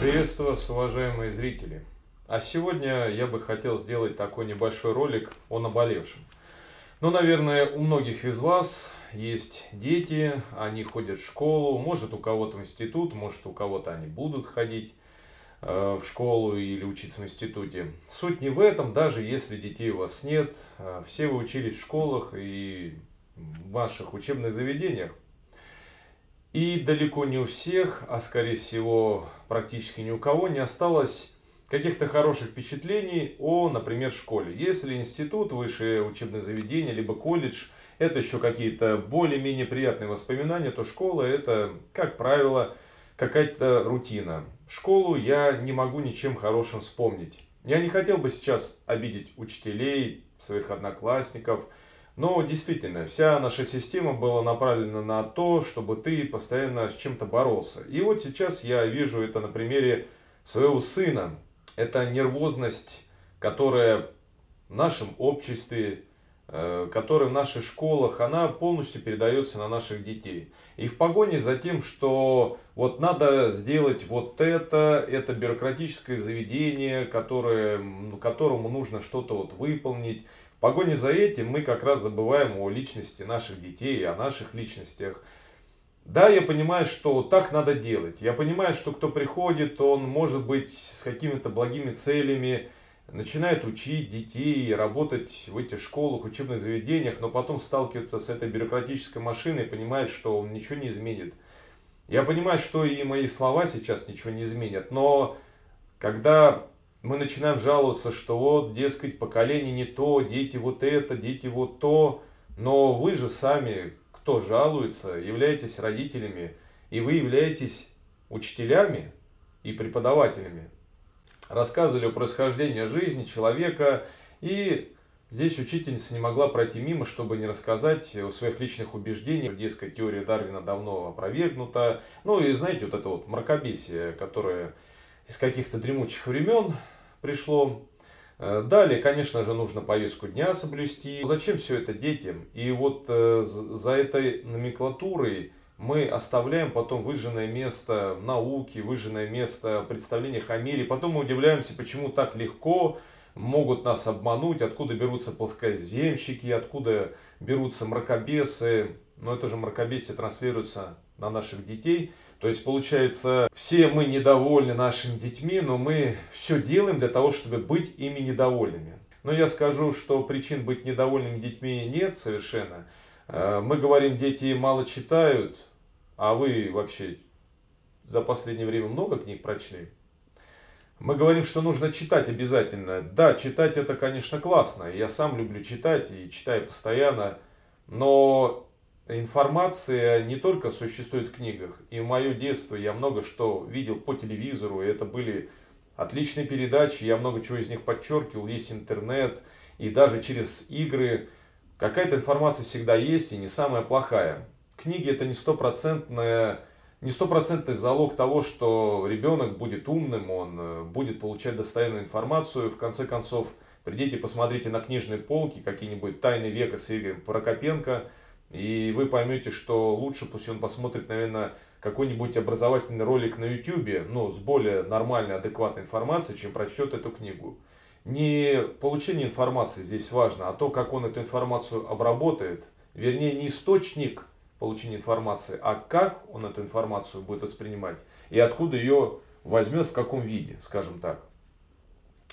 Приветствую вас, уважаемые зрители. А сегодня я бы хотел сделать такой небольшой ролик о наболевшем. Ну, наверное, у многих из вас есть дети, они ходят в школу, может у кого-то в институт, может у кого-то они будут ходить э, в школу или учиться в институте. Суть не в этом, даже если детей у вас нет, э, все вы учились в школах и ваших учебных заведениях. И далеко не у всех, а скорее всего практически ни у кого не осталось каких-то хороших впечатлений о, например, школе. Если институт, высшее учебное заведение, либо колледж, это еще какие-то более-менее приятные воспоминания, то школа это, как правило, какая-то рутина. Школу я не могу ничем хорошим вспомнить. Я не хотел бы сейчас обидеть учителей, своих одноклассников – но действительно, вся наша система была направлена на то, чтобы ты постоянно с чем-то боролся. И вот сейчас я вижу это на примере своего сына. Это нервозность, которая в нашем обществе, которая в наших школах, она полностью передается на наших детей. И в погоне за тем, что вот надо сделать вот это, это бюрократическое заведение, которое, которому нужно что-то вот выполнить, в погоне за этим мы как раз забываем о личности наших детей, о наших личностях. Да, я понимаю, что так надо делать. Я понимаю, что кто приходит, он может быть с какими-то благими целями, начинает учить детей, работать в этих школах, учебных заведениях, но потом сталкивается с этой бюрократической машиной и понимает, что он ничего не изменит. Я понимаю, что и мои слова сейчас ничего не изменят, но когда мы начинаем жаловаться, что вот, дескать, поколение не то, дети вот это, дети вот то. Но вы же сами, кто жалуется, являетесь родителями, и вы являетесь учителями и преподавателями. Рассказывали о происхождении жизни человека, и здесь учительница не могла пройти мимо, чтобы не рассказать о своих личных убеждениях. Дескать, теория Дарвина давно опровергнута. Ну и знаете, вот это вот мракобесие, которое из каких-то дремучих времен пришло. Э, далее, конечно же, нужно повестку дня соблюсти. Зачем все это детям? И вот э, за этой номенклатурой мы оставляем потом выжженное место науки, выжженное место представлениях о мире. Потом мы удивляемся, почему так легко могут нас обмануть, откуда берутся плоскоземщики, откуда берутся мракобесы. Но это же мракобесие транслируется на наших детей. То есть, получается, все мы недовольны нашими детьми, но мы все делаем для того, чтобы быть ими недовольными. Но я скажу, что причин быть недовольными детьми нет совершенно. Э, мы говорим, дети мало читают, а вы вообще за последнее время много книг прочли? Мы говорим, что нужно читать обязательно. Да, читать это, конечно, классно. Я сам люблю читать и читаю постоянно. Но информация не только существует в книгах. И в мое детство я много что видел по телевизору, и это были отличные передачи, я много чего из них подчеркивал, есть интернет, и даже через игры какая-то информация всегда есть, и не самая плохая. Книги это не стопроцентная не стопроцентный залог того, что ребенок будет умным, он э, будет получать достоверную информацию. В конце концов, придите, посмотрите на книжные полки, какие-нибудь «Тайны века» с Игорем Прокопенко – и вы поймете, что лучше пусть он посмотрит, наверное, какой-нибудь образовательный ролик на YouTube, ну, с более нормальной, адекватной информацией, чем прочтет эту книгу. Не получение информации здесь важно, а то, как он эту информацию обработает. Вернее, не источник получения информации, а как он эту информацию будет воспринимать и откуда ее возьмет, в каком виде, скажем так.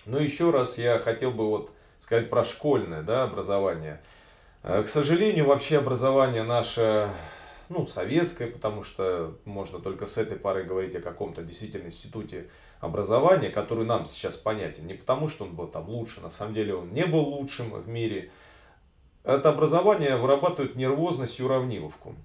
Но еще раз я хотел бы вот сказать про школьное да, образование. Э, к сожалению, вообще образование наше, ну, советское, потому что можно только с этой пары говорить о каком-то действительно институте образования, который нам сейчас понятен. Не потому, что он был там лучше, на самом деле он не был лучшим в мире. Это образование вырабатывает нервозность и уравниловку.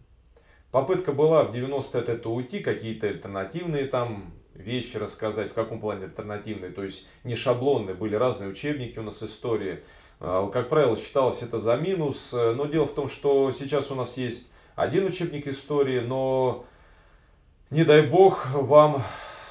Попытка была в 90-е это уйти, какие-то альтернативные там вещи рассказать. В каком плане альтернативные? То есть не шаблонные, были разные учебники у нас истории а, как правило, считалось это за минус. Но дело в том, что сейчас у нас есть один учебник истории, но не дай бог вам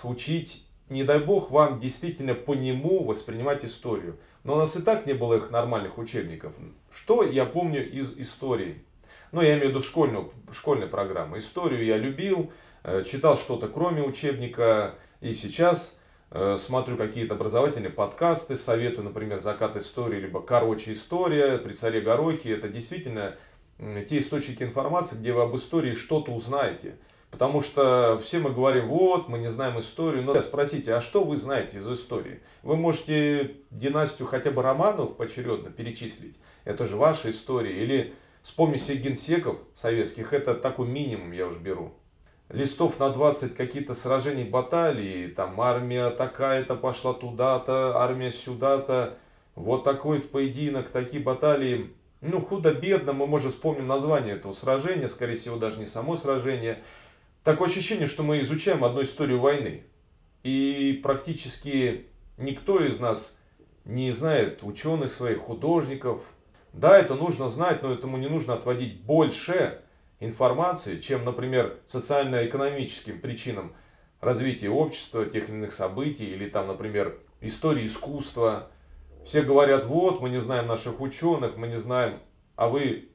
учить, не дай бог вам действительно по нему воспринимать историю. Но у нас и так не было их нормальных учебников. Что я помню из истории? Ну, я имею в виду школьную, школьную программу. Историю я любил, э, читал что-то кроме учебника. И сейчас э, смотрю какие-то образовательные подкасты, советую, например, «Закат истории», либо «Короче история», «При царе Горохе». Это действительно те источники информации, где вы об истории что-то узнаете. Потому что все мы говорим, вот, мы не знаем историю. Но спросите, а что вы знаете из истории? Вы можете династию хотя бы Романов поочередно перечислить. Это же ваша история. Или вспомните генсеков советских. Это такой минимум я уж беру. Листов на 20 какие-то сражений, баталии. Там армия такая-то пошла туда-то, армия сюда-то. Вот такой поединок, такие баталии. Ну, худо-бедно, мы, может, вспомним название этого сражения, скорее всего, даже не само сражение, Такое ощущение, что мы изучаем одну историю войны. И практически никто из нас не знает ученых своих, художников. Да, это нужно знать, но этому не нужно отводить больше информации, чем, например, социально-экономическим причинам развития общества, тех или иных событий, или там, например, истории искусства. Все говорят, вот, мы не знаем наших ученых, мы не знаем, а вы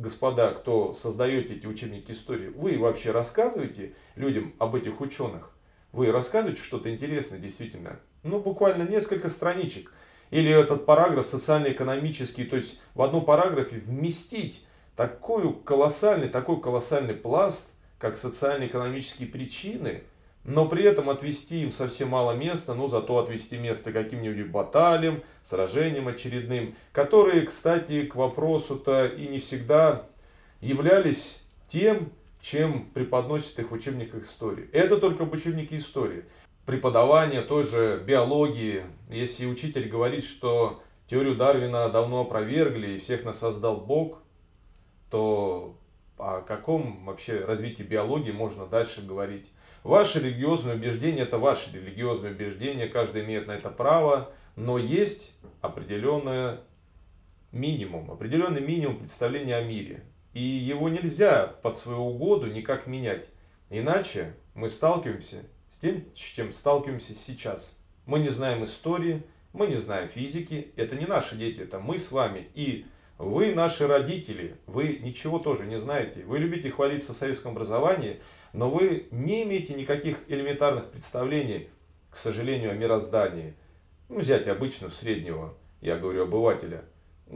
господа, кто создаете эти учебники истории, вы вообще рассказываете людям об этих ученых? Вы рассказываете что-то интересное действительно? Ну, буквально несколько страничек. Или этот параграф социально-экономический, то есть в одном параграфе вместить такой колоссальный, такой колоссальный пласт, как социально-экономические причины – но при этом отвести им совсем мало места, но зато отвести место каким-нибудь баталиям, сражениям очередным, которые, кстати, к вопросу-то и не всегда являлись тем, чем преподносят их в учебниках истории. Это только в учебнике истории. Преподавание той же биологии, если учитель говорит, что теорию Дарвина давно опровергли и всех нас создал Бог, то о каком вообще развитии биологии можно дальше говорить? Ваши религиозные убеждения – это ваши религиозные убеждения, каждый имеет на это право, но есть определенный минимум, определенный минимум представления о мире. И его нельзя под свою угоду никак менять. Иначе мы сталкиваемся с тем, с чем сталкиваемся сейчас. Мы не знаем истории, мы не знаем физики, это не наши дети, это мы с вами. И вы наши родители, вы ничего тоже не знаете. Вы любите хвалиться в советском образовании, но вы не имеете никаких элементарных представлений, к сожалению, о мироздании. Ну, взять обычного среднего, я говорю, обывателя.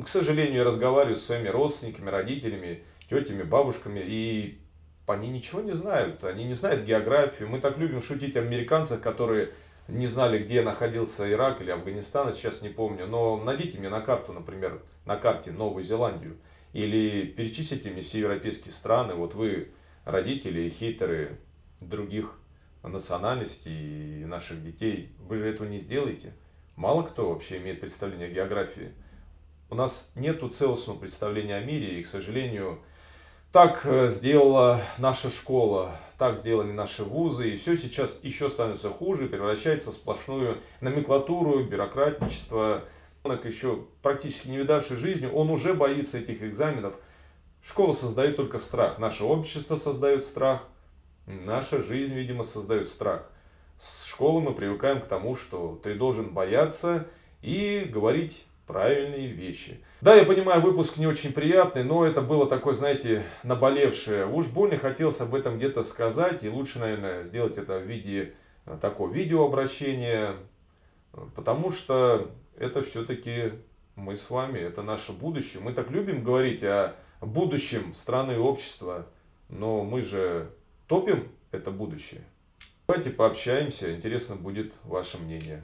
К сожалению, я разговариваю с своими родственниками, родителями, тетями, бабушками, и они ничего не знают. Они не знают географию. Мы так любим шутить о американцах, которые не знали, где находился Ирак или Афганистан, сейчас не помню. Но найдите мне на карту, например, на карте Новую Зеландию. Или перечислите мне все европейские страны. Вот вы родители и хейтеры других национальностей и наших детей. Вы же этого не сделаете. Мало кто вообще имеет представление о географии. У нас нет целостного представления о мире, и, к сожалению, так э, сделала наша школа, так сделали наши вузы, и все сейчас еще становится хуже, превращается в сплошную номенклатуру, бюрократничество. Ребенок еще практически не видавший жизни, он уже боится этих экзаменов – Школа создает только страх. Наше общество создает страх. Наша жизнь, видимо, создает страх. С школы мы привыкаем к тому, что ты должен бояться и говорить правильные вещи. Да, я понимаю, выпуск не очень приятный, но это было такое, знаете, наболевшее. Уж больно хотелось об этом где-то сказать, и лучше, наверное, сделать это в виде э, такого видеообращения, потому что это все-таки мы с вами, это наше будущее. Мы так любим говорить о будущем страны и общества, но мы же топим это будущее. Давайте пообщаемся, интересно будет ваше мнение.